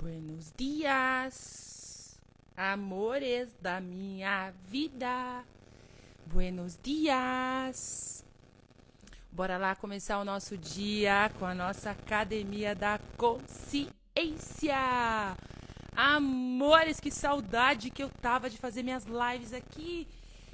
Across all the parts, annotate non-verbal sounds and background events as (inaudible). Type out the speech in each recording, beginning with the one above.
Buenos dias, amores da minha vida. Buenos dias. Bora lá começar o nosso dia com a nossa Academia da Consciência. Amores, que saudade que eu tava de fazer minhas lives aqui.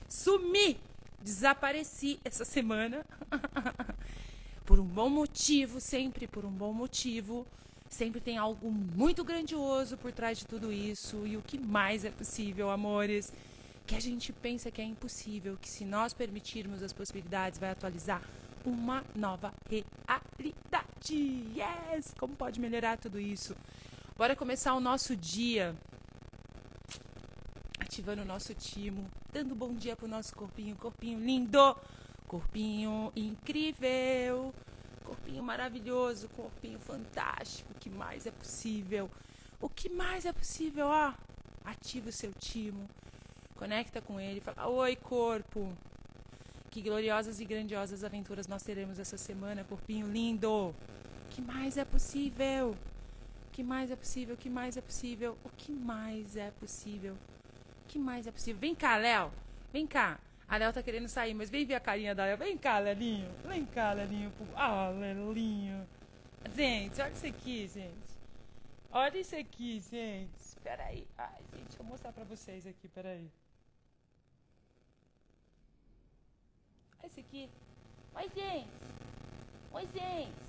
Sumi, desapareci essa semana. (laughs) por um bom motivo, sempre por um bom motivo. Sempre tem algo muito grandioso por trás de tudo isso. E o que mais é possível, amores? Que a gente pensa que é impossível, que se nós permitirmos as possibilidades, vai atualizar uma nova realidade. Yes! Como pode melhorar tudo isso? Bora começar o nosso dia ativando o nosso timo, dando bom dia pro nosso corpinho, corpinho lindo, corpinho incrível, corpinho maravilhoso, corpinho fantástico. O que mais é possível? O que mais é possível? Ó, ativa o seu timo, conecta com ele, fala: Oi, corpo. Que gloriosas e grandiosas aventuras nós teremos essa semana, corpinho lindo. O que mais é possível? que mais é possível? O que mais é possível? O que mais é possível? O que mais é possível? Vem cá, Léo. Vem cá. A Léo tá querendo sair, mas vem ver a carinha da Léo. Vem cá, Lelinho. Vem cá, Lelinho. Ah, Lelinho. Gente, olha isso aqui, gente. Olha isso aqui, gente. Espera aí. Ai, gente, deixa eu mostrar pra vocês aqui, peraí. Olha isso aqui. Oi, gente. Oi, gente.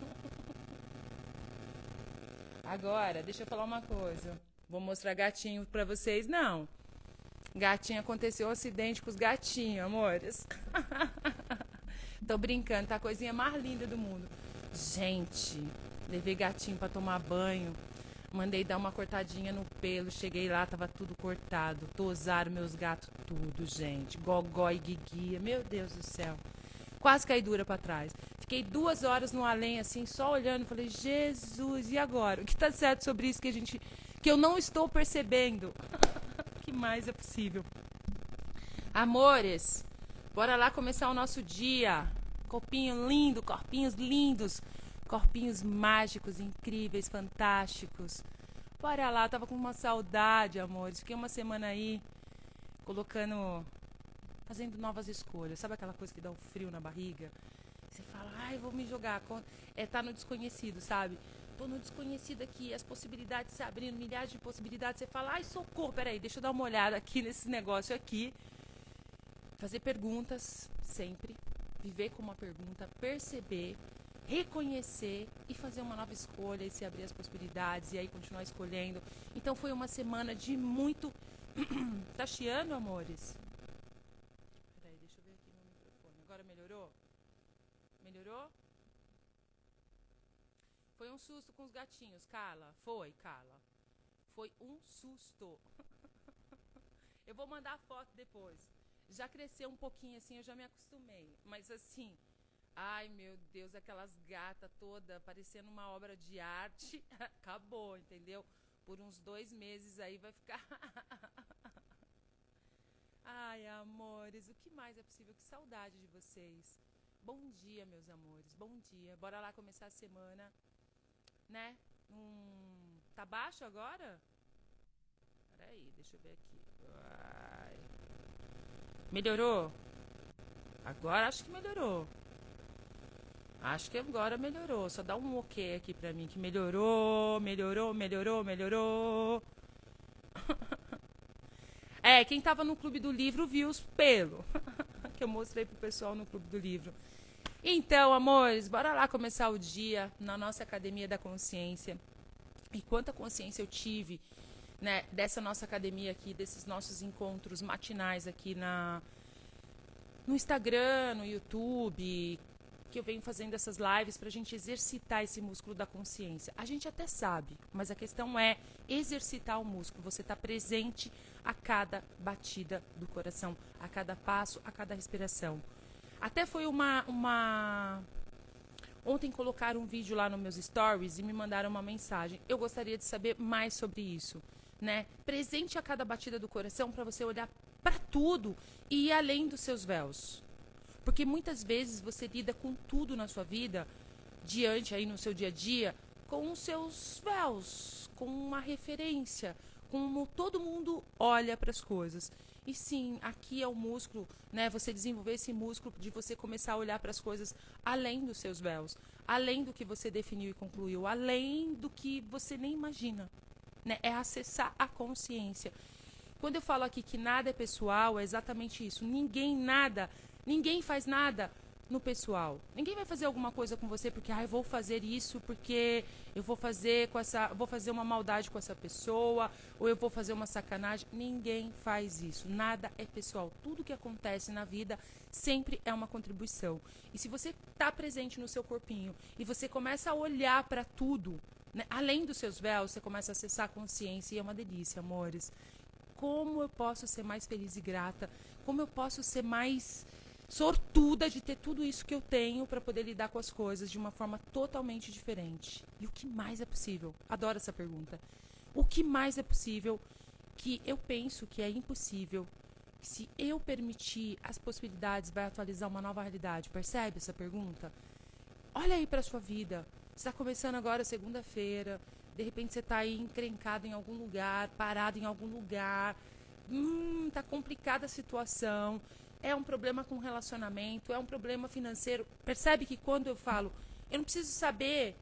(laughs) Agora, deixa eu falar uma coisa. Vou mostrar gatinho pra vocês, não. Gatinho, aconteceu um acidente com os gatinhos, amores. (laughs) Tô brincando, tá a coisinha mais linda do mundo. Gente, levei gatinho para tomar banho. Mandei dar uma cortadinha no pelo. Cheguei lá, tava tudo cortado. Tosaram meus gatos tudo, gente. Gogó e guiguia. Meu Deus do céu. Quase caí dura para trás. Fiquei duas horas no além, assim, só olhando. Falei, Jesus, e agora? O que está certo sobre isso que a gente. que eu não estou percebendo? Que mais é possível? Amores, bora lá começar o nosso dia. Corpinho lindo, corpinhos lindos, corpinhos mágicos, incríveis, fantásticos. Bora lá, tava com uma saudade, amores. Fiquei uma semana aí colocando fazendo novas escolhas. Sabe aquela coisa que dá um frio na barriga? Você fala, ai, vou me jogar. É, tá no desconhecido, sabe? No desconhecido aqui, as possibilidades se abrindo, milhares de possibilidades. Você fala, ai, socorro, peraí, deixa eu dar uma olhada aqui nesse negócio aqui. Fazer perguntas, sempre. Viver com uma pergunta, perceber, reconhecer e fazer uma nova escolha e se abrir as possibilidades e aí continuar escolhendo. Então foi uma semana de muito. (clears throat) tá chiando, amores? Peraí, deixa eu ver aqui no microfone. Agora melhorou? Melhorou? Foi um susto com os gatinhos, Carla. Foi, Carla. Foi um susto. (laughs) eu vou mandar a foto depois. Já cresceu um pouquinho assim, eu já me acostumei. Mas assim, ai meu Deus, aquelas gatas toda parecendo uma obra de arte. (laughs) Acabou, entendeu? Por uns dois meses aí vai ficar. (laughs) ai, amores, o que mais é possível? Que saudade de vocês. Bom dia, meus amores. Bom dia. Bora lá começar a semana, né? Hum, tá baixo agora? Peraí, deixa eu ver aqui. Melhorou? Agora acho que melhorou. Acho que agora melhorou. Só dá um ok aqui pra mim que melhorou, melhorou, melhorou, melhorou. (laughs) é, quem tava no clube do livro viu os pelos (laughs) que eu mostrei pro pessoal no clube do livro. Então, amores, bora lá começar o dia na nossa Academia da Consciência. E quanta consciência eu tive né, dessa nossa academia aqui, desses nossos encontros matinais aqui na, no Instagram, no YouTube, que eu venho fazendo essas lives para a gente exercitar esse músculo da consciência. A gente até sabe, mas a questão é exercitar o músculo. Você está presente a cada batida do coração, a cada passo, a cada respiração. Até foi uma, uma. Ontem colocaram um vídeo lá nos meus stories e me mandaram uma mensagem. Eu gostaria de saber mais sobre isso. Né? Presente a cada batida do coração para você olhar para tudo e ir além dos seus véus. Porque muitas vezes você lida com tudo na sua vida, diante aí no seu dia a dia, com os seus véus, com uma referência, como todo mundo olha para as coisas. E sim, aqui é o músculo, né? Você desenvolver esse músculo de você começar a olhar para as coisas além dos seus véus, além do que você definiu e concluiu, além do que você nem imagina. Né? É acessar a consciência. Quando eu falo aqui que nada é pessoal, é exatamente isso. Ninguém nada, ninguém faz nada no pessoal. Ninguém vai fazer alguma coisa com você porque, ah, eu vou fazer isso porque eu vou fazer com essa, vou fazer uma maldade com essa pessoa ou eu vou fazer uma sacanagem. Ninguém faz isso. Nada é pessoal. Tudo que acontece na vida sempre é uma contribuição. E se você está presente no seu corpinho e você começa a olhar para tudo, né, além dos seus véus, você começa a acessar a consciência e é uma delícia, amores. Como eu posso ser mais feliz e grata? Como eu posso ser mais sortuda de ter tudo isso que eu tenho para poder lidar com as coisas de uma forma totalmente diferente. E o que mais é possível? Adoro essa pergunta. O que mais é possível que eu penso que é impossível? Que se eu permitir, as possibilidades vai atualizar uma nova realidade. Percebe essa pergunta? Olha aí para sua vida. Você está começando agora segunda-feira. De repente você está aí encrencado em algum lugar, parado em algum lugar. Hum, tá complicada a situação é um problema com relacionamento, é um problema financeiro. Percebe que quando eu falo, eu não preciso saber,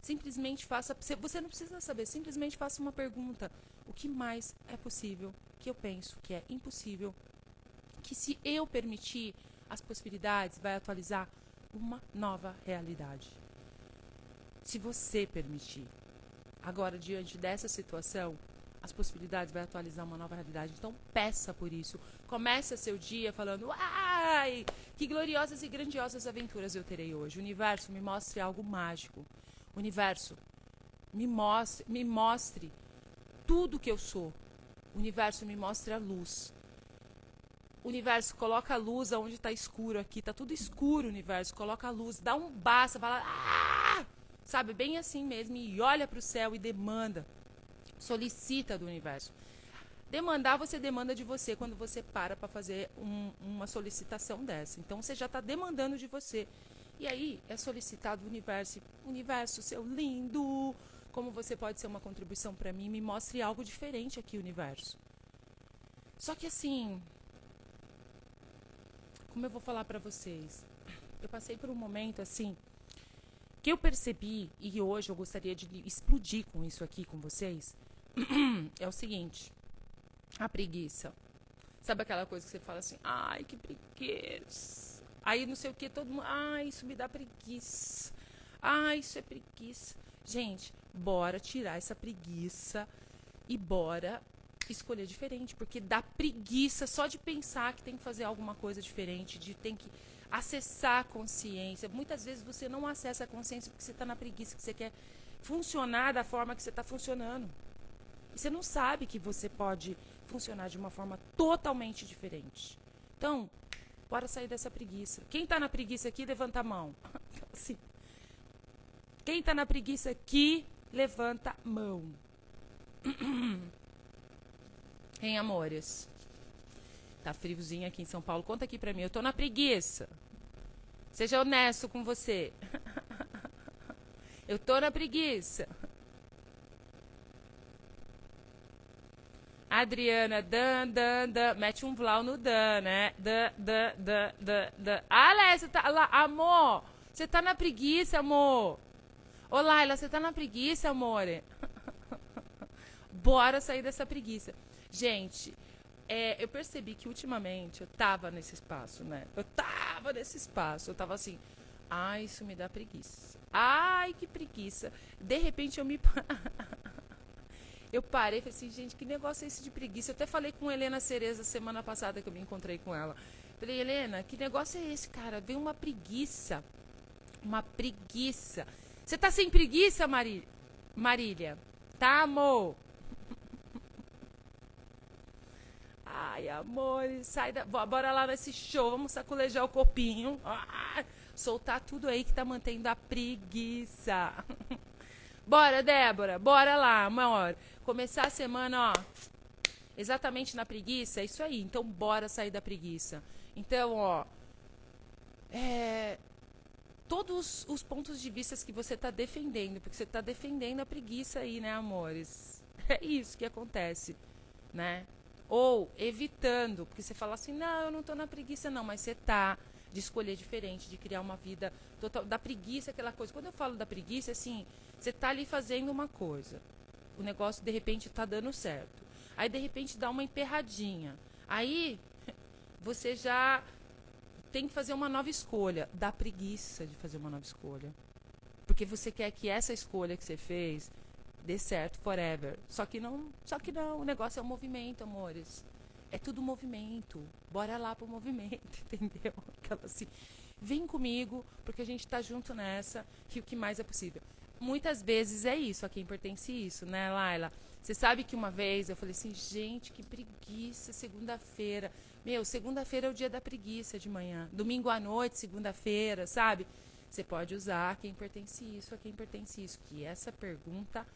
simplesmente faça. Você não precisa saber, simplesmente faça uma pergunta. O que mais é possível que eu penso que é impossível? Que se eu permitir, as possibilidades vai atualizar uma nova realidade. Se você permitir. Agora, diante dessa situação, as possibilidades, vai atualizar uma nova realidade. Então, peça por isso. Comece seu dia falando: ai, que gloriosas e grandiosas aventuras eu terei hoje. Universo me mostre algo mágico. Universo me mostre, me mostre tudo que eu sou. Universo me mostre a luz. Universo coloca a luz aonde está escuro aqui. Está tudo escuro, universo. Coloca a luz, dá um basta, fala. Ah! Sabe, bem assim mesmo. E olha para o céu e demanda solicita do universo. Demandar, você demanda de você quando você para para fazer um, uma solicitação dessa. Então, você já está demandando de você. E aí, é solicitado do universo. Universo, seu lindo, como você pode ser uma contribuição para mim? Me mostre algo diferente aqui, universo. Só que assim, como eu vou falar para vocês? Eu passei por um momento assim que eu percebi e hoje eu gostaria de explodir com isso aqui com vocês é o seguinte: a preguiça. Sabe aquela coisa que você fala assim, ai, que preguiça. Aí não sei o que, todo mundo, ai, isso me dá preguiça. Ai, isso é preguiça. Gente, bora tirar essa preguiça e bora escolher diferente, porque dá preguiça só de pensar que tem que fazer alguma coisa diferente, de tem que acessar a consciência. Muitas vezes você não acessa a consciência porque você está na preguiça, que você quer funcionar da forma que você está funcionando. Você não sabe que você pode funcionar de uma forma totalmente diferente. Então, bora sair dessa preguiça. Quem está na preguiça aqui, levanta a mão. (laughs) assim. Quem está na preguiça aqui, levanta a mão. (clears throat) Em amores. Tá friozinho aqui em São Paulo. Conta aqui pra mim. Eu tô na preguiça. Seja honesto com você. (laughs) Eu tô na preguiça. Adriana, dan, dan, dan. Mete um vlau no dan, né? Dan, dan, dan, dan, dan. Ah, Léa, você tá lá. Amor, você tá na preguiça, amor. Ô, Laila, você tá na preguiça, amor. (laughs) Bora sair dessa preguiça. Gente, é, eu percebi que ultimamente eu tava nesse espaço, né? Eu tava nesse espaço. Eu tava assim, ai, isso me dá preguiça. Ai, que preguiça. De repente eu me. (laughs) Eu parei e falei assim, gente, que negócio é esse de preguiça? Eu até falei com Helena Cereza semana passada que eu me encontrei com ela. Falei, Helena, que negócio é esse, cara? Veio uma preguiça. Uma preguiça. Você tá sem preguiça, Mari... Marília? Tá, amor? (laughs) Ai, amor, sai da... Bora lá nesse show, vamos saculejar o copinho. Ah, soltar tudo aí que tá mantendo a preguiça. (laughs) Bora, Débora, bora lá, amor. Começar a semana, ó, exatamente na preguiça, é isso aí. Então, bora sair da preguiça. Então, ó, é, todos os pontos de vista que você está defendendo, porque você está defendendo a preguiça aí, né, amores? (laughs) É isso que acontece, né? Ou evitando, porque você fala assim, não, eu não estou na preguiça não, mas você está de escolher diferente, de criar uma vida total, da preguiça, aquela coisa. Quando eu falo da preguiça, assim, você está ali fazendo uma coisa, o negócio de repente está dando certo, aí de repente dá uma emperradinha, aí (laughs) você já tem que fazer uma nova escolha. Dá preguiça de fazer uma nova escolha. Porque você quer que essa escolha que você fez dê certo forever. Só que não, só que não, o negócio é o movimento, amores. É tudo movimento. Bora lá pro movimento, (laughs) entendeu? Aquela assim, vem comigo, porque a gente tá junto nessa, que o que mais é possível. Muitas vezes é isso, a quem pertence isso, né, Laila? Você sabe que uma vez eu falei assim, gente, que preguiça, segunda-feira. Meu, segunda-feira é o dia da preguiça de manhã. Domingo à noite, segunda-feira, sabe? Você pode usar a quem pertence isso, a quem pertence isso. Que essa pergunta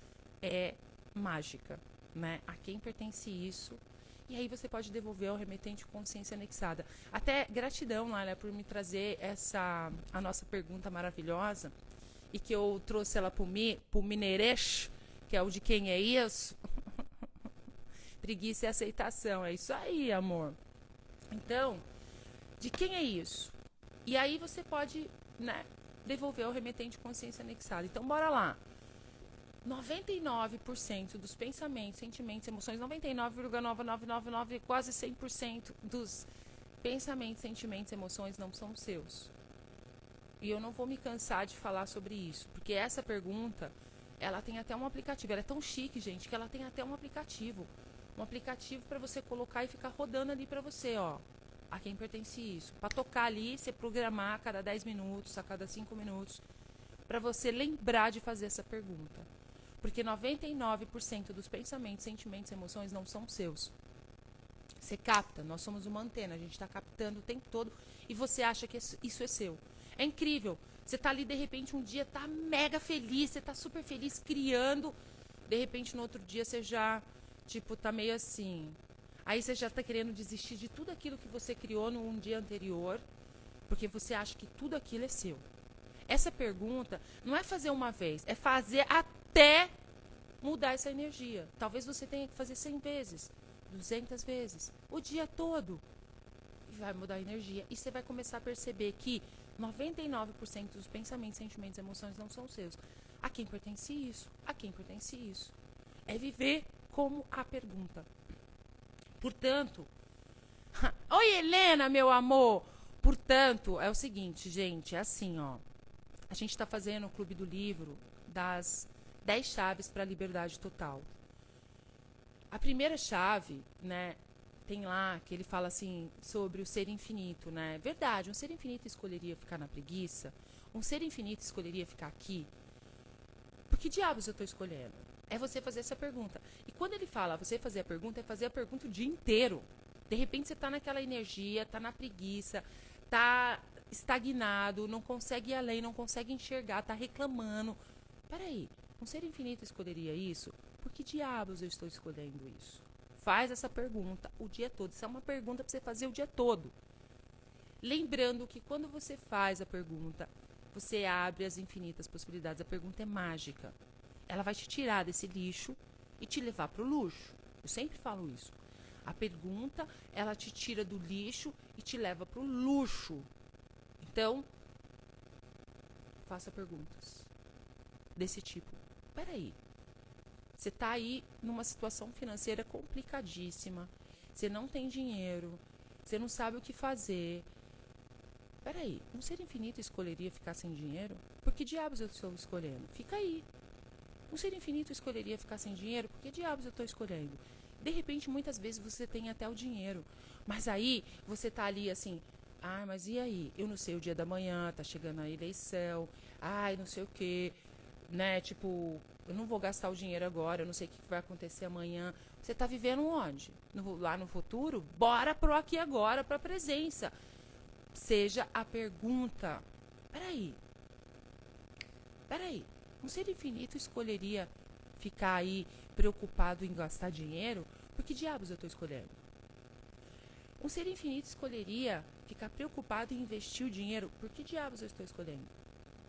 é mágica, né? A quem pertence isso? E aí você pode devolver ao remetente consciência anexada. Até gratidão, Lália, por me trazer essa a nossa pergunta maravilhosa e que eu trouxe ela para o Mineirês, que é o de quem é isso. (laughs) Preguiça e aceitação. É isso aí, amor. Então, de quem é isso? E aí você pode né, devolver o remetente consciência anexada. Então, bora lá. 99% dos pensamentos, sentimentos, emoções, 99,9999, quase 100% dos pensamentos, sentimentos, emoções não são seus. E eu não vou me cansar de falar sobre isso, porque essa pergunta, ela tem até um aplicativo. Ela é tão chique, gente, que ela tem até um aplicativo um aplicativo para você colocar e ficar rodando ali para você, ó. A quem pertence isso. Para tocar ali, você programar a cada 10 minutos, a cada 5 minutos, para você lembrar de fazer essa pergunta. Porque 99% dos pensamentos, sentimentos emoções não são seus. Você capta, nós somos uma antena, a gente está captando o tempo todo e você acha que isso é seu. É incrível. Você está ali, de repente, um dia está mega feliz, você está super feliz criando. De repente, no outro dia, você já Tipo, tá meio assim. Aí você já tá querendo desistir de tudo aquilo que você criou num dia anterior, porque você acha que tudo aquilo é seu. Essa pergunta não é fazer uma vez, é fazer até mudar essa energia. Talvez você tenha que fazer 100 vezes, 200 vezes, o dia todo. E vai mudar a energia. E você vai começar a perceber que 99% dos pensamentos, sentimentos emoções não são seus. A quem pertence isso? A quem pertence isso? É viver como a pergunta. Portanto, (laughs) oi Helena, meu amor. Portanto, é o seguinte, gente, é assim, ó. A gente está fazendo o Clube do Livro das 10 chaves para a liberdade total. A primeira chave, né, tem lá que ele fala assim sobre o ser infinito, né? Verdade, um ser infinito escolheria ficar na preguiça? Um ser infinito escolheria ficar aqui? Por que diabos eu estou escolhendo? É você fazer essa pergunta. E quando ele fala você fazer a pergunta, é fazer a pergunta o dia inteiro. De repente você está naquela energia, está na preguiça, está estagnado, não consegue ir além, não consegue enxergar, está reclamando. Peraí, um ser infinito escolheria isso? Por que diabos eu estou escolhendo isso? Faz essa pergunta o dia todo. Isso é uma pergunta para você fazer o dia todo. Lembrando que quando você faz a pergunta, você abre as infinitas possibilidades. A pergunta é mágica ela vai te tirar desse lixo e te levar para o luxo. Eu sempre falo isso. A pergunta, ela te tira do lixo e te leva para o luxo. Então, faça perguntas desse tipo. Peraí, você está aí numa situação financeira complicadíssima. Você não tem dinheiro. Você não sabe o que fazer. Peraí, um ser infinito escolheria ficar sem dinheiro? Por que diabos eu estou escolhendo? Fica aí. Um ser infinito escolheria ficar sem dinheiro? Por que diabos eu estou escolhendo? De repente, muitas vezes você tem até o dinheiro. Mas aí você tá ali assim, ah, mas e aí? Eu não sei o dia da manhã, tá chegando a eleição, ai, não sei o quê, né? Tipo, eu não vou gastar o dinheiro agora, eu não sei o que vai acontecer amanhã. Você tá vivendo onde? No, lá no futuro? Bora pro aqui agora, pra presença. Seja a pergunta. Peraí. Peraí. Um ser infinito escolheria ficar aí preocupado em gastar dinheiro? Por que diabos eu estou escolhendo? Um ser infinito escolheria ficar preocupado em investir o dinheiro? Por que diabos eu estou escolhendo?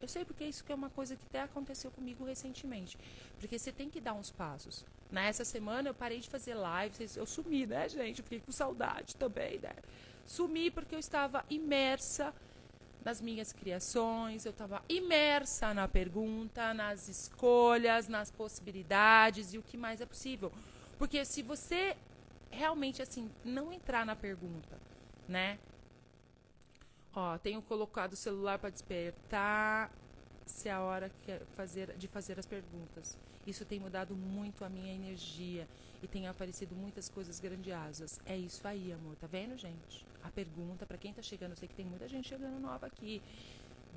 Eu sei porque isso que é uma coisa que até aconteceu comigo recentemente. Porque você tem que dar uns passos. Nessa semana eu parei de fazer lives, eu sumi, né, gente? Fiquei com saudade também, né? Sumi porque eu estava imersa nas minhas criações, eu estava imersa na pergunta, nas escolhas, nas possibilidades e o que mais é possível. Porque se você realmente assim não entrar na pergunta, né? Ó, tenho colocado o celular para despertar se é a hora é fazer, de fazer as perguntas. Isso tem mudado muito a minha energia e tem aparecido muitas coisas grandiosas. É isso aí, amor. Tá vendo, gente? A pergunta para quem tá chegando, eu sei que tem muita gente chegando nova aqui.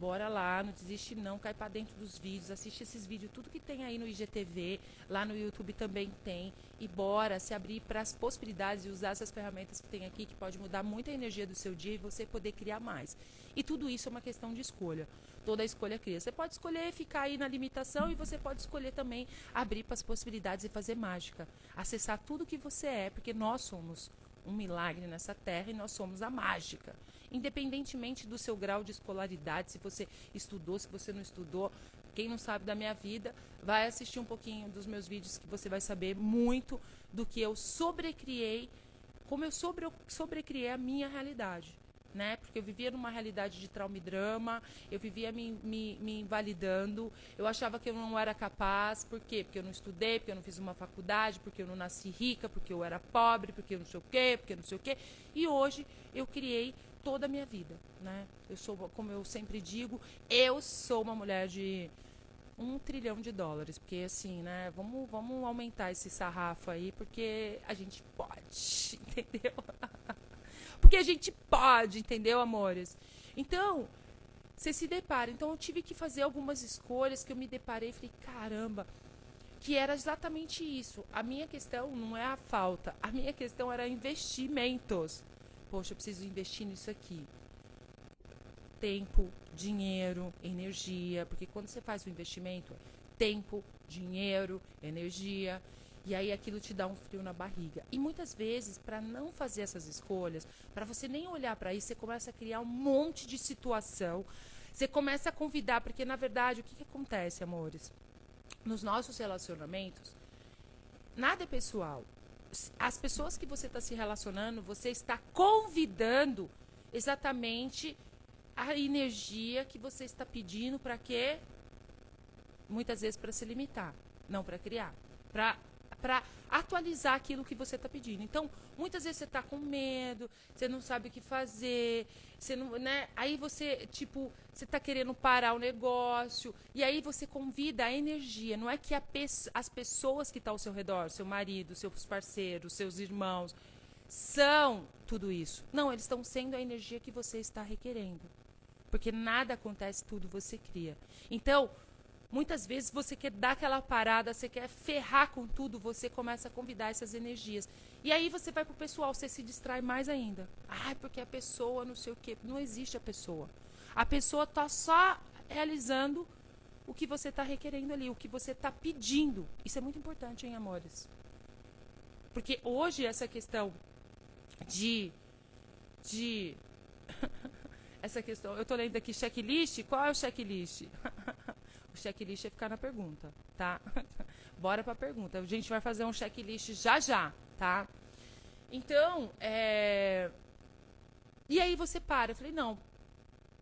Bora lá, não desiste não, cai para dentro dos vídeos, assiste esses vídeos, tudo que tem aí no IGTV, lá no YouTube também tem. E bora se abrir para as possibilidades e usar essas ferramentas que tem aqui, que pode mudar muito a energia do seu dia e você poder criar mais. E tudo isso é uma questão de escolha. Toda escolha cria. Você pode escolher ficar aí na limitação e você pode escolher também abrir para as possibilidades e fazer mágica. Acessar tudo que você é, porque nós somos um milagre nessa terra e nós somos a mágica. Independentemente do seu grau de escolaridade, se você estudou, se você não estudou, quem não sabe da minha vida, vai assistir um pouquinho dos meus vídeos que você vai saber muito do que eu sobrecriei, como eu sobre, sobrecriei a minha realidade né? Porque eu vivia numa realidade de trauma e drama, eu vivia me, me, me, invalidando, eu achava que eu não era capaz, por quê? Porque eu não estudei, porque eu não fiz uma faculdade, porque eu não nasci rica, porque eu era pobre, porque eu não sei o quê, porque eu não sei o quê. E hoje eu criei toda a minha vida, né? Eu sou, como eu sempre digo, eu sou uma mulher de um trilhão de dólares, porque assim, né? Vamos, vamos aumentar esse sarrafo aí, porque a gente pode, (laughs) entendeu? Porque a gente pode, entendeu, amores? Então, você se depara. Então, eu tive que fazer algumas escolhas que eu me deparei e falei, caramba, que era exatamente isso. A minha questão não é a falta, a minha questão era investimentos. Poxa, eu preciso investir nisso aqui. Tempo, dinheiro, energia, porque quando você faz o investimento, tempo, dinheiro, energia, e aí aquilo te dá um frio na barriga. E muitas vezes, para não fazer essas escolhas, para você nem olhar para isso, você começa a criar um monte de situação. Você começa a convidar, porque na verdade, o que, que acontece, amores? Nos nossos relacionamentos, nada é pessoal. As pessoas que você está se relacionando, você está convidando exatamente a energia que você está pedindo para quê? Muitas vezes para se limitar, não para criar. Para para atualizar aquilo que você está pedindo. Então, muitas vezes você está com medo, você não sabe o que fazer, você não, né? Aí você, tipo, você está querendo parar o negócio, e aí você convida a energia. Não é que pe as pessoas que estão tá ao seu redor, seu marido, seus parceiros, seus irmãos, são tudo isso. Não, eles estão sendo a energia que você está requerendo. Porque nada acontece, tudo você cria. Então, Muitas vezes você quer dar aquela parada, você quer ferrar com tudo, você começa a convidar essas energias. E aí você vai pro pessoal, você se distrai mais ainda. Ai, porque a pessoa não sei o quê. Não existe a pessoa. A pessoa está só realizando o que você está requerendo ali, o que você está pedindo. Isso é muito importante, hein, amores? Porque hoje essa questão de. de (laughs) essa questão. Eu estou lendo aqui checklist. Qual é o checklist? (laughs) checklist é ficar na pergunta, tá? (laughs) Bora para a pergunta. A gente vai fazer um checklist já já, tá? Então, é... E aí você para. Eu falei, não.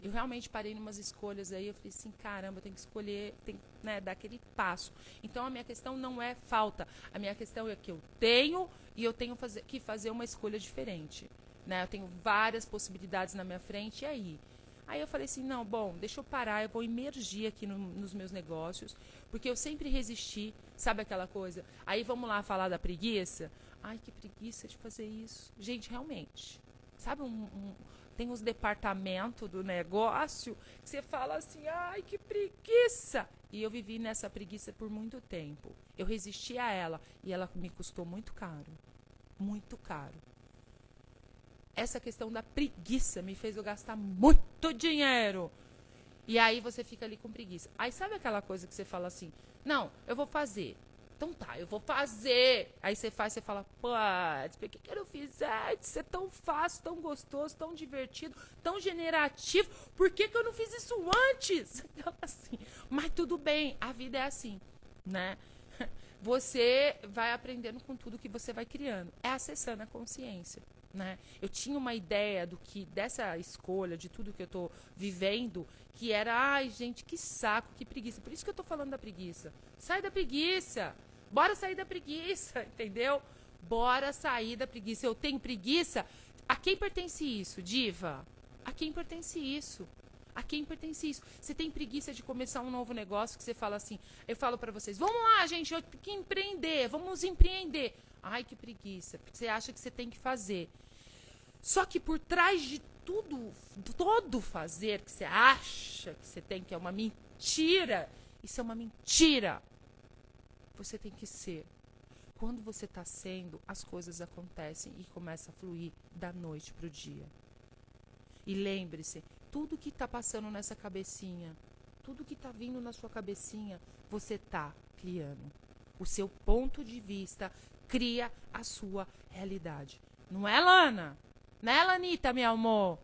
Eu realmente parei em umas escolhas aí. Eu falei assim, caramba, eu tenho que escolher, tem né, dar aquele passo. Então, a minha questão não é falta. A minha questão é que eu tenho e eu tenho fazer, que fazer uma escolha diferente. Né? Eu tenho várias possibilidades na minha frente. E aí? Aí eu falei assim, não, bom, deixa eu parar, eu vou emergir aqui no, nos meus negócios, porque eu sempre resisti, sabe aquela coisa? Aí vamos lá falar da preguiça? Ai, que preguiça de fazer isso. Gente, realmente, sabe um, um tem os departamentos do negócio que você fala assim, ai, que preguiça. E eu vivi nessa preguiça por muito tempo. Eu resisti a ela e ela me custou muito caro. Muito caro essa questão da preguiça me fez eu gastar muito dinheiro. E aí você fica ali com preguiça. Aí sabe aquela coisa que você fala assim: não, eu vou fazer. Então tá, eu vou fazer. Aí você faz, você fala, pô, por que, que eu não fiz antes? Isso é tão fácil, tão gostoso, tão divertido, tão generativo. Por que, que eu não fiz isso antes? (laughs) Então, assim, mas tudo bem, a vida é assim, né? (laughs) Você vai aprendendo com tudo que você vai criando. É acessando a consciência. Né? Eu tinha uma ideia do que dessa escolha, de tudo que eu estou vivendo, que era, ai, gente, que saco, que preguiça. Por isso que eu estou falando da preguiça. Sai da preguiça. Bora sair da preguiça, (laughs) entendeu? Bora sair da preguiça. Eu tenho preguiça. A quem pertence isso, diva? A quem pertence isso? A quem pertence isso? Você tem preguiça de começar um novo negócio que você fala assim, eu falo para vocês, vamos lá, gente, eu tenho que empreender, vamos empreender. Ai, que preguiça, porque você acha que você tem que fazer. Só que por trás de tudo, todo fazer que você acha que você tem, que é uma mentira, isso é uma mentira. Você tem que ser. Quando você está sendo, as coisas acontecem e começa a fluir da noite para o dia. E lembre-se, tudo que está passando nessa cabecinha, tudo que está vindo na sua cabecinha, você está criando. O seu ponto de vista cria a sua realidade. Não é, Lana? Não é, Lanita, meu amor?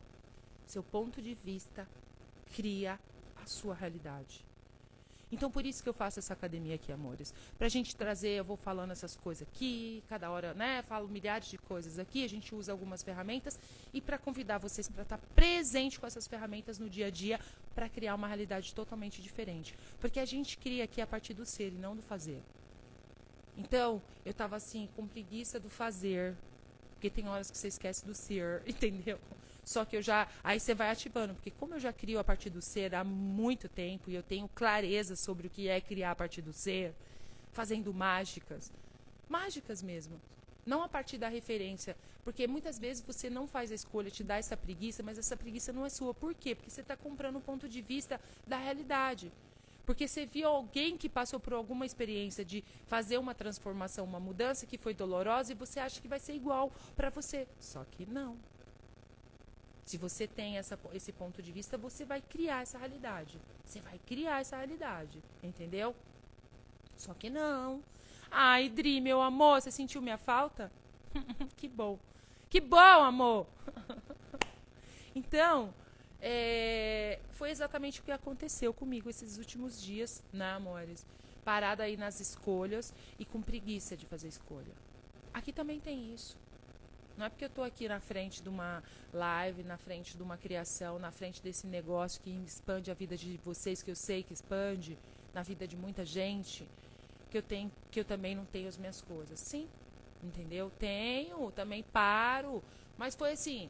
Seu ponto de vista cria a sua realidade. Então, por isso que eu faço essa academia aqui, amores. Pra gente trazer, eu vou falando essas coisas aqui, cada hora, né? Falo milhares de coisas aqui, a gente usa algumas ferramentas e para convidar vocês para estar tá presente com essas ferramentas no dia a dia para criar uma realidade totalmente diferente. Porque a gente cria aqui a partir do ser e não do fazer. Então, eu tava assim, com preguiça do fazer. Porque tem horas que você esquece do ser, (laughs) entendeu? Só que eu já. Aí você vai ativando, porque como eu já crio a partir do ser há muito tempo e eu tenho clareza sobre o que é criar a partir do ser, fazendo mágicas. Mágicas mesmo. Não a partir da referência. Porque muitas vezes você não faz a escolha, te dá essa preguiça, mas essa preguiça não é sua. Por quê? Porque você está comprando o ponto de vista da realidade. Porque você viu alguém que passou por alguma experiência de fazer uma transformação, uma mudança que foi dolorosa e você acha que vai ser igual para você. Só que não. Se você tem essa, esse ponto de vista, você vai criar essa realidade. Você vai criar essa realidade, entendeu? Só que não. Ai, Dri, meu amor, você sentiu minha falta? (laughs) que bom. Que bom, amor! (laughs) então, é, foi exatamente o que aconteceu comigo esses últimos dias, né, amores? Parada aí nas escolhas e com preguiça de fazer escolha. Aqui também tem isso. Não é porque eu estou aqui na frente de uma live, na frente de uma criação, na frente desse negócio que expande a vida de vocês, que eu sei que expande na vida de muita gente, que eu tenho, que eu também não tenho as minhas coisas. Sim, entendeu? Tenho, também paro, mas foi assim,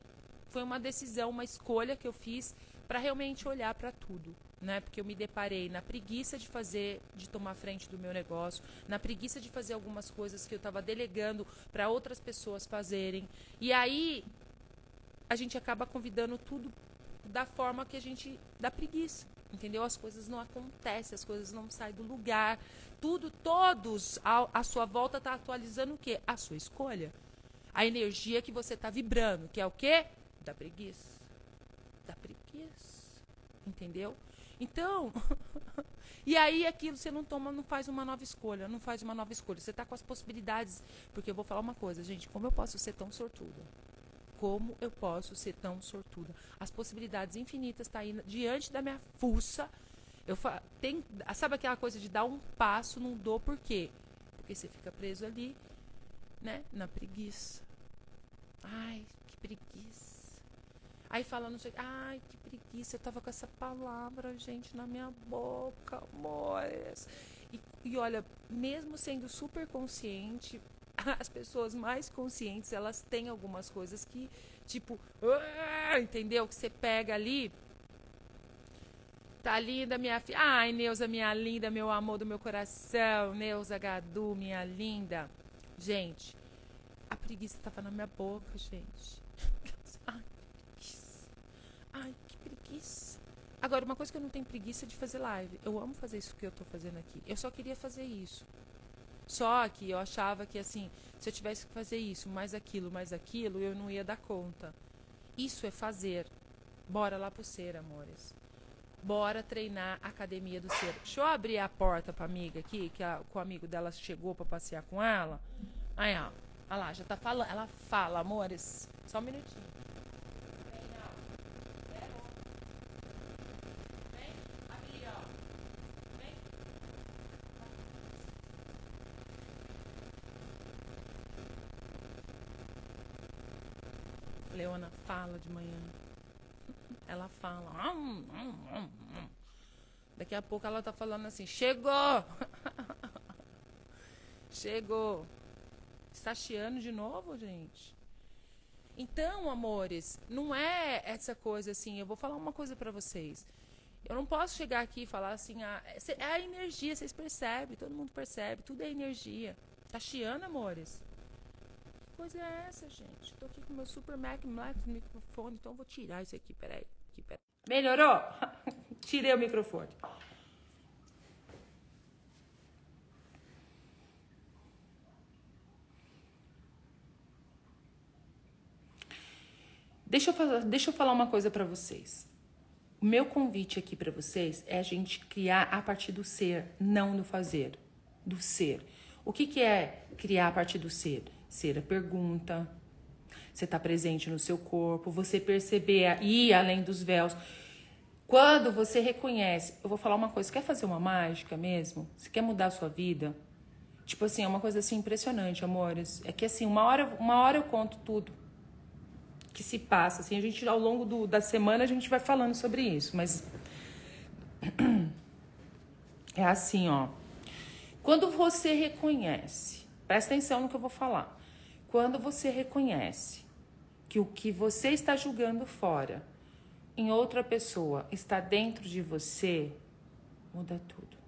foi uma decisão, uma escolha que eu fiz para realmente olhar para tudo né? Porque eu me deparei na preguiça de fazer, de tomar frente do meu negócio, na preguiça de fazer algumas coisas que eu estava delegando para outras pessoas fazerem. E aí a gente acaba convidando tudo da forma que a gente da preguiça, entendeu? As coisas não acontecem, as coisas não saem do lugar. Tudo, todos à, sua volta está atualizando o quê? A sua escolha. A energia que você está vibrando, que é o quê? Da preguiça. Da preguiça. Entendeu? Então, (laughs) e aí aquilo você não toma, não faz uma nova escolha, não faz uma nova escolha. Você está com as possibilidades. Porque eu vou falar uma coisa, gente, como eu posso ser tão sortuda? Como eu posso ser tão sortuda? As possibilidades infinitas estão tá aí diante da minha fuça. Eu fa tem, sabe aquela coisa de dar um passo, não dou por quê? Porque você fica preso ali, né, na preguiça. Ai, que preguiça. Aí falando, ai, que preguiça, eu tava com essa palavra, gente, na minha boca, amores. E, e olha, mesmo sendo super consciente, (laughs) as pessoas mais conscientes, elas têm algumas coisas que, tipo, uh, entendeu? Que você pega ali. Tá linda, minha filha. Ai, Neuza, minha linda, meu amor do meu coração. Neuza Gadu, minha linda. Gente, a preguiça tava na minha boca, gente. (laughs) Ai, que preguiça. Agora, uma coisa que eu não tenho preguiça de fazer live. Eu amo fazer isso que eu estou fazendo aqui. Eu só queria fazer isso. Só que eu achava que, assim, se eu tivesse que fazer isso, mais aquilo, mais aquilo, eu não ia dar conta. Isso é fazer. Bora lá pro ser, amores. Bora treinar a academia do ser. Deixa eu abrir a porta pra amiga aqui, que, a, que o amigo dela chegou pra passear com ela. Aí, ó. Olha lá, já tá falando. Ela fala, amores. Só um minutinho. Leona fala de manhã. Ela fala. Hum, hum, hum, Daqui a pouco ela tá falando assim: chegou! (laughs) chegou! Está chiando de novo, gente? Então, amores, não é essa coisa assim. Eu vou falar uma coisa para vocês. Eu não posso chegar aqui e falar assim: ah, é a energia, vocês percebem, todo mundo percebe, tudo é energia. Tá chiando, amores? Coisa é essa, gente? Tô aqui com meu Super Mac Black microfone, então vou tirar isso aqui, peraí. Aqui, peraí. Melhorou? (laughs) Tirei o microfone. Deixa eu, falar, deixa eu falar uma coisa para vocês. O meu convite aqui para vocês é a gente criar a partir do ser, não do fazer, do ser. O que, que é criar a partir do ser? Ser a pergunta, você está presente no seu corpo, você perceber ir além dos véus. Quando você reconhece, eu vou falar uma coisa, quer fazer uma mágica mesmo? Você quer mudar a sua vida? Tipo assim, é uma coisa assim impressionante, amores. É que assim, uma hora, uma hora eu conto tudo que se passa, assim, a gente ao longo do, da semana a gente vai falando sobre isso, mas (clears throat) é assim, ó. Quando você reconhece, presta atenção no que eu vou falar. Quando você reconhece que o que você está julgando fora em outra pessoa está dentro de você, muda tudo.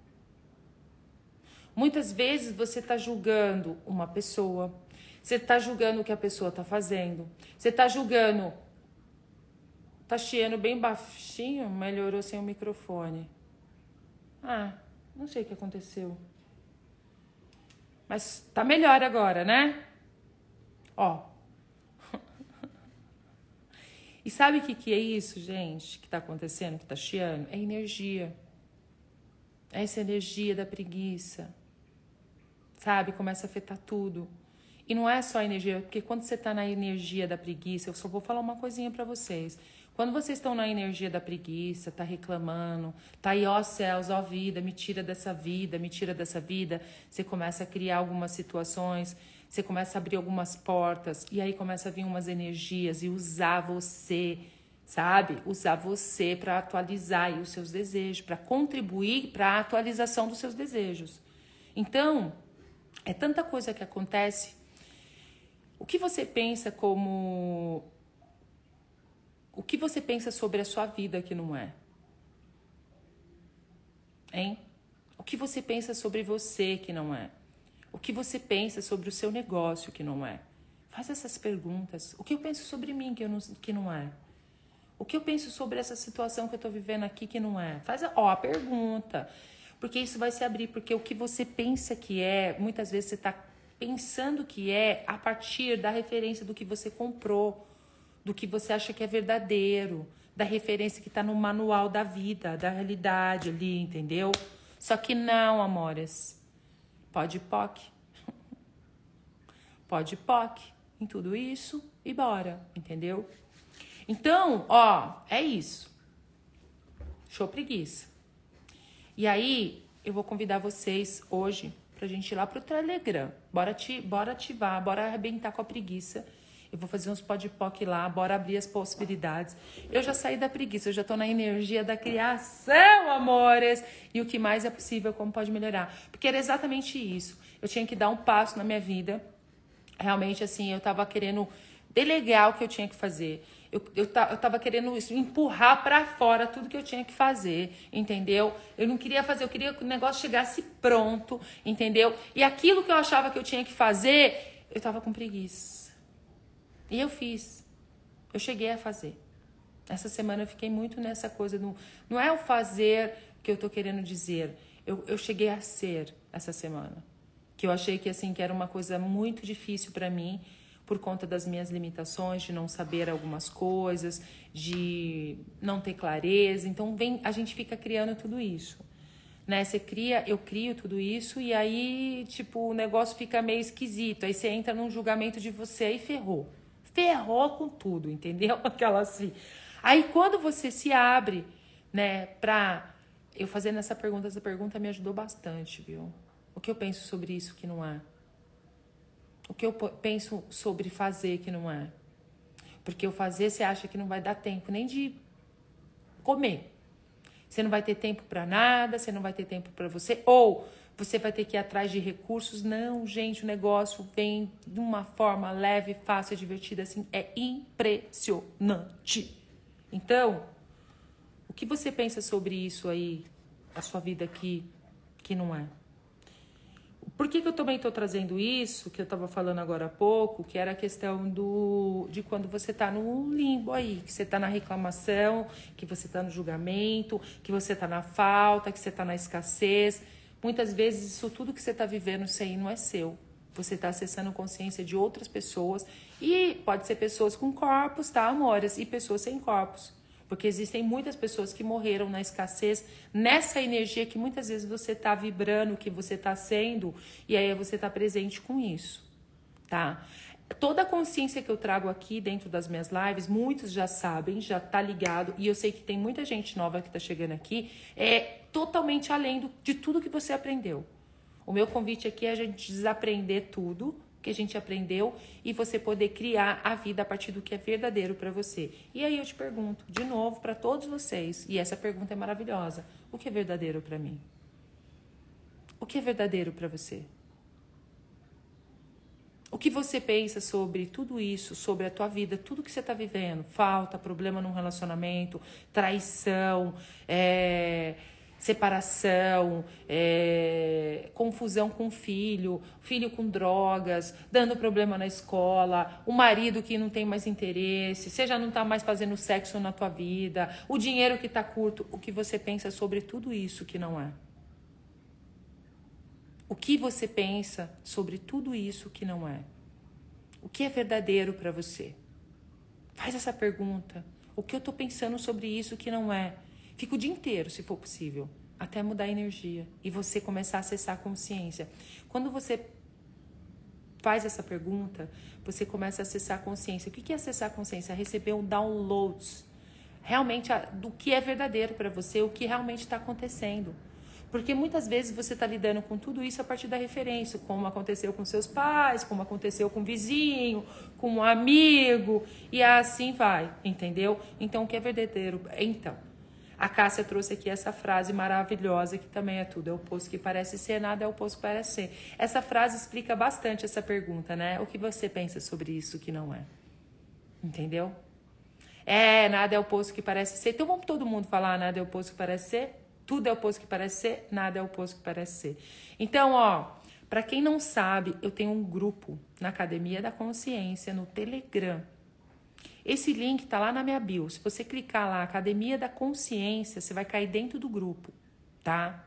Muitas vezes você está julgando uma pessoa, você está julgando o que a pessoa está fazendo, você está julgando. Tá chiando bem baixinho, melhorou sem o microfone. Ah, não sei o que aconteceu. Mas tá melhor agora, né? Ó. e sabe o que, que é isso, gente, que está acontecendo, que está chiando? É energia. É essa energia da preguiça. Sabe? Começa a afetar tudo. E não é só energia, porque quando você está na energia da preguiça, eu só vou falar uma coisinha para vocês. Quando vocês estão na energia da preguiça, tá reclamando, tá aí, ó céus, ó vida, me tira dessa vida, me tira dessa vida, você começa a criar algumas situações você começa a abrir algumas portas e aí começa a vir umas energias e usar você, sabe? Usar você para atualizar os seus desejos, para contribuir para a atualização dos seus desejos. Então, é tanta coisa que acontece. O que você pensa como o que você pensa sobre a sua vida que não é? Hein? O que você pensa sobre você que não é? O que você pensa sobre o seu negócio que não é? Faz essas perguntas. O que eu penso sobre mim que, eu não, que não é? O que eu penso sobre essa situação que eu estou vivendo aqui que não é? Faz a, ó, a pergunta. Porque isso vai se abrir. Porque o que você pensa que é, muitas vezes você está pensando que é a partir da referência do que você comprou, do que você acha que é verdadeiro, da referência que está no manual da vida, da realidade ali, entendeu? Só que não, amores. Pode POC. (laughs) Pode POC em tudo isso e bora, entendeu? Então, ó, é isso. Show preguiça. E aí, eu vou convidar vocês hoje pra gente ir lá pro Telegram. Bora, ti, bora ativar, bora arrebentar com a preguiça eu vou fazer uns podpoc lá, bora abrir as possibilidades. Eu já saí da preguiça, eu já tô na energia da criação, amores. E o que mais é possível, como pode melhorar. Porque era exatamente isso. Eu tinha que dar um passo na minha vida. Realmente, assim, eu tava querendo delegar o que eu tinha que fazer. Eu, eu, eu tava querendo empurrar para fora tudo que eu tinha que fazer, entendeu? Eu não queria fazer, eu queria que o negócio chegasse pronto, entendeu? E aquilo que eu achava que eu tinha que fazer, eu tava com preguiça. E eu fiz. Eu cheguei a fazer. Essa semana eu fiquei muito nessa coisa. Do, não é o fazer que eu tô querendo dizer. Eu, eu cheguei a ser essa semana. Que eu achei que assim que era uma coisa muito difícil para mim, por conta das minhas limitações, de não saber algumas coisas, de não ter clareza. Então vem, a gente fica criando tudo isso. Né? Você cria, eu crio tudo isso e aí, tipo, o negócio fica meio esquisito. Aí você entra num julgamento de você e ferrou. Ferrou com tudo, entendeu? (laughs) Aquela assim. Aí quando você se abre, né, pra eu fazendo essa pergunta, essa pergunta me ajudou bastante, viu? O que eu penso sobre isso que não é? O que eu penso sobre fazer que não é? Porque o fazer você acha que não vai dar tempo nem de comer. Você não vai ter tempo para nada, você não vai ter tempo para você, ou você vai ter que ir atrás de recursos. Não, gente, o negócio vem de uma forma leve, fácil, divertida, assim, é impressionante. Então, o que você pensa sobre isso aí, a sua vida aqui, que não é? Por que, que eu também estou trazendo isso, que eu estava falando agora há pouco, que era a questão do de quando você está no limbo aí, que você está na reclamação, que você está no julgamento, que você está na falta, que você está na escassez. Muitas vezes isso tudo que você está vivendo, aí não é seu. Você está acessando consciência de outras pessoas e pode ser pessoas com corpos, tá, amores? E pessoas sem corpos. Porque existem muitas pessoas que morreram na escassez, nessa energia que muitas vezes você está vibrando, que você está sendo, e aí você está presente com isso, tá? Toda a consciência que eu trago aqui dentro das minhas lives, muitos já sabem, já tá ligado, e eu sei que tem muita gente nova que está chegando aqui, é totalmente além do, de tudo que você aprendeu. O meu convite aqui é a gente desaprender tudo que a gente aprendeu e você poder criar a vida a partir do que é verdadeiro para você. E aí eu te pergunto, de novo, para todos vocês, e essa pergunta é maravilhosa: o que é verdadeiro para mim? O que é verdadeiro para você? O que você pensa sobre tudo isso, sobre a tua vida, tudo que você está vivendo? Falta, problema num relacionamento, traição, é separação, é, confusão com filho, filho com drogas, dando problema na escola, o marido que não tem mais interesse, você já não está mais fazendo sexo na tua vida, o dinheiro que está curto, o que você pensa sobre tudo isso que não é? O que você pensa sobre tudo isso que não é? O que é verdadeiro para você? Faz essa pergunta. O que eu estou pensando sobre isso que não é? Fica o dia inteiro, se for possível, até mudar a energia e você começar a acessar a consciência. Quando você faz essa pergunta, você começa a acessar a consciência. O que é acessar a consciência? É receber um downloads realmente do que é verdadeiro para você, o que realmente está acontecendo. Porque muitas vezes você está lidando com tudo isso a partir da referência, como aconteceu com seus pais, como aconteceu com o vizinho, com um amigo, e assim vai, entendeu? Então, o que é verdadeiro? Então, a Cássia trouxe aqui essa frase maravilhosa que também é tudo, é o oposto que parece ser, nada é o oposto que parece ser. Essa frase explica bastante essa pergunta, né? O que você pensa sobre isso que não é? Entendeu? É, nada é o oposto que parece ser. Então vamos todo mundo falar nada é o oposto que parece ser? Tudo é o oposto que parece ser, nada é o oposto que parece ser. Então, ó, para quem não sabe, eu tenho um grupo na Academia da Consciência no Telegram esse link está lá na minha bio. Se você clicar lá, Academia da Consciência, você vai cair dentro do grupo, tá?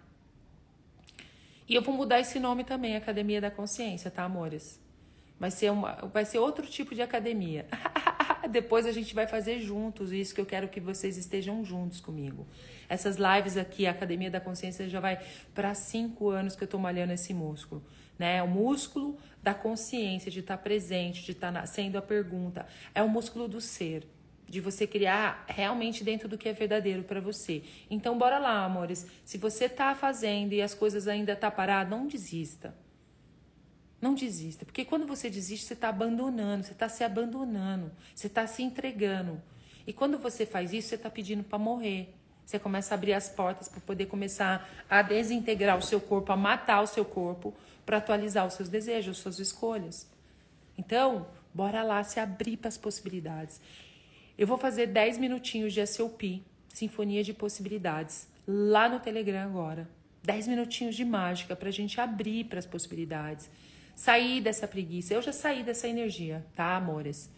E eu vou mudar esse nome também, Academia da Consciência, tá, amores? Vai ser, uma, vai ser outro tipo de academia. (laughs) Depois a gente vai fazer juntos isso que eu quero que vocês estejam juntos comigo. Essas lives aqui, a Academia da Consciência já vai para cinco anos que eu estou malhando esse músculo né? O músculo da consciência, de estar tá presente, de estar tá sendo a pergunta. É o músculo do ser, de você criar realmente dentro do que é verdadeiro para você. Então, bora lá, amores. Se você está fazendo e as coisas ainda tá parado, não desista. Não desista, porque quando você desiste, você está abandonando, você está se abandonando, você está se entregando. E quando você faz isso, você está pedindo para morrer. Você começa a abrir as portas para poder começar a desintegrar o seu corpo, a matar o seu corpo, para atualizar os seus desejos, as suas escolhas. Então, bora lá se abrir para as possibilidades. Eu vou fazer 10 minutinhos de SOP, Sinfonia de Possibilidades, lá no Telegram agora. 10 minutinhos de mágica para a gente abrir para as possibilidades. Sair dessa preguiça. Eu já saí dessa energia, tá, amores?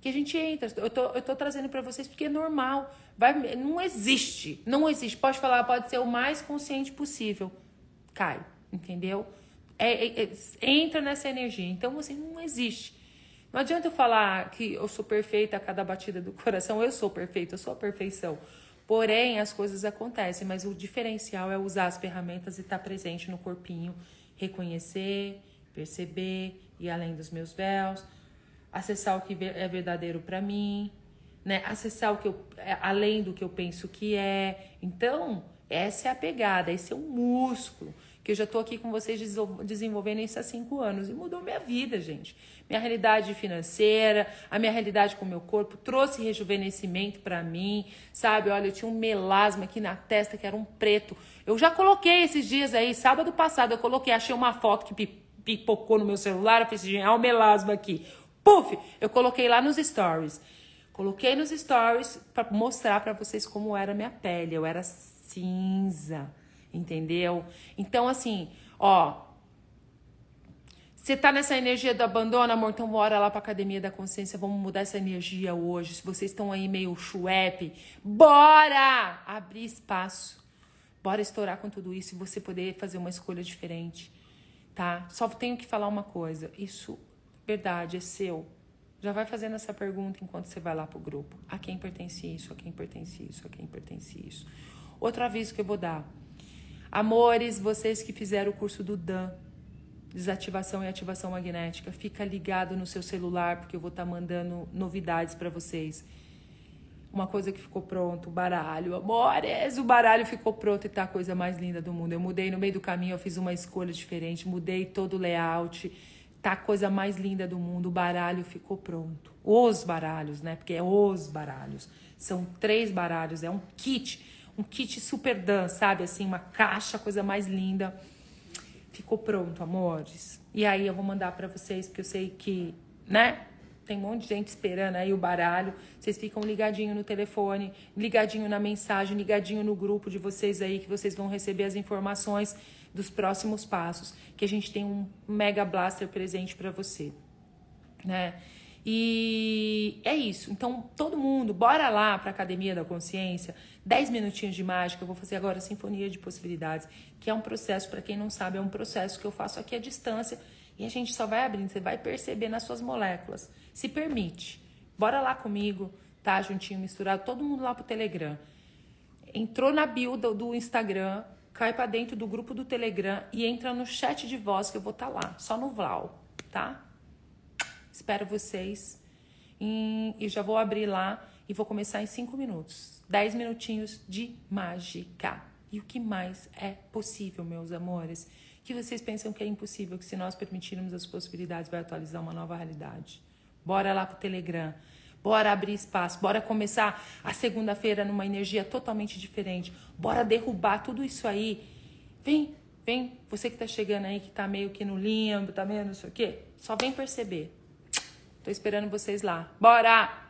Que a gente entra. Eu tô, eu tô trazendo para vocês porque é normal. Vai, não existe. Não existe. Pode falar, pode ser o mais consciente possível. Cai, entendeu? É, é, é, entra nessa energia. Então, assim, não existe. Não adianta eu falar que eu sou perfeita a cada batida do coração, eu sou perfeita, eu sou a perfeição. Porém, as coisas acontecem, mas o diferencial é usar as ferramentas e estar presente no corpinho, reconhecer, perceber, ir além dos meus véus, acessar o que é verdadeiro para mim, né? Acessar o que eu é, além do que eu penso que é. Então, essa é a pegada, esse é o músculo que eu já estou aqui com vocês desenvolvendo isso há cinco anos e mudou minha vida, gente. Minha realidade financeira, a minha realidade com o meu corpo, trouxe rejuvenescimento para mim, sabe? Olha, eu tinha um melasma aqui na testa que era um preto. Eu já coloquei esses dias aí, sábado passado, eu coloquei, achei uma foto que pipocou no meu celular, eu falei assim, é o melasma aqui. Puf! Eu coloquei lá nos stories. Coloquei nos stories para mostrar para vocês como era a minha pele. Eu era cinza entendeu? Então, assim, ó. Você tá nessa energia do abandono, amor, então bora lá pra academia da consciência, vamos mudar essa energia hoje. Se vocês estão aí meio chuepe, bora abrir espaço. Bora estourar com tudo isso e você poder fazer uma escolha diferente, tá? Só tenho que falar uma coisa, isso, verdade, é seu. Já vai fazendo essa pergunta enquanto você vai lá pro grupo. A quem pertence isso? A quem pertence isso? A quem pertence isso? Outro aviso que eu vou dar. Amores, vocês que fizeram o curso do DAN, desativação e ativação magnética, fica ligado no seu celular porque eu vou estar tá mandando novidades para vocês. Uma coisa que ficou pronto, o baralho. Amores, o baralho ficou pronto e tá a coisa mais linda do mundo. Eu mudei no meio do caminho, eu fiz uma escolha diferente, mudei todo o layout. Tá a coisa mais linda do mundo. O baralho ficou pronto. Os baralhos, né? Porque é os baralhos. São três baralhos, é um kit um kit super dan, sabe? Assim, uma caixa, coisa mais linda. Ficou pronto, amores. E aí eu vou mandar para vocês, porque eu sei que, né? Tem um monte de gente esperando aí o baralho. Vocês ficam ligadinho no telefone, ligadinho na mensagem, ligadinho no grupo de vocês aí, que vocês vão receber as informações dos próximos passos. Que a gente tem um Mega Blaster presente para você, né? E é isso. Então, todo mundo, bora lá para Academia da Consciência. 10 minutinhos de mágica. Eu vou fazer agora a Sinfonia de Possibilidades, que é um processo, para quem não sabe, é um processo que eu faço aqui à distância. E a gente só vai abrindo, você vai perceber nas suas moléculas. Se permite. Bora lá comigo, tá? Juntinho, misturado. Todo mundo lá pro Telegram. Entrou na bio do, Instagram, cai para dentro do grupo do Telegram e entra no chat de voz que eu vou estar tá lá. Só no Vlau, tá? Espero vocês. E, e já vou abrir lá e vou começar em cinco minutos. Dez minutinhos de mágica. E o que mais é possível, meus amores? Que vocês pensam que é impossível, que se nós permitirmos as possibilidades, vai atualizar uma nova realidade. Bora lá pro Telegram. Bora abrir espaço, bora começar a segunda-feira numa energia totalmente diferente. Bora derrubar tudo isso aí. Vem, vem, você que tá chegando aí, que tá meio que no limbo, tá meio não sei o quê, só vem perceber. Tô esperando vocês lá. Bora!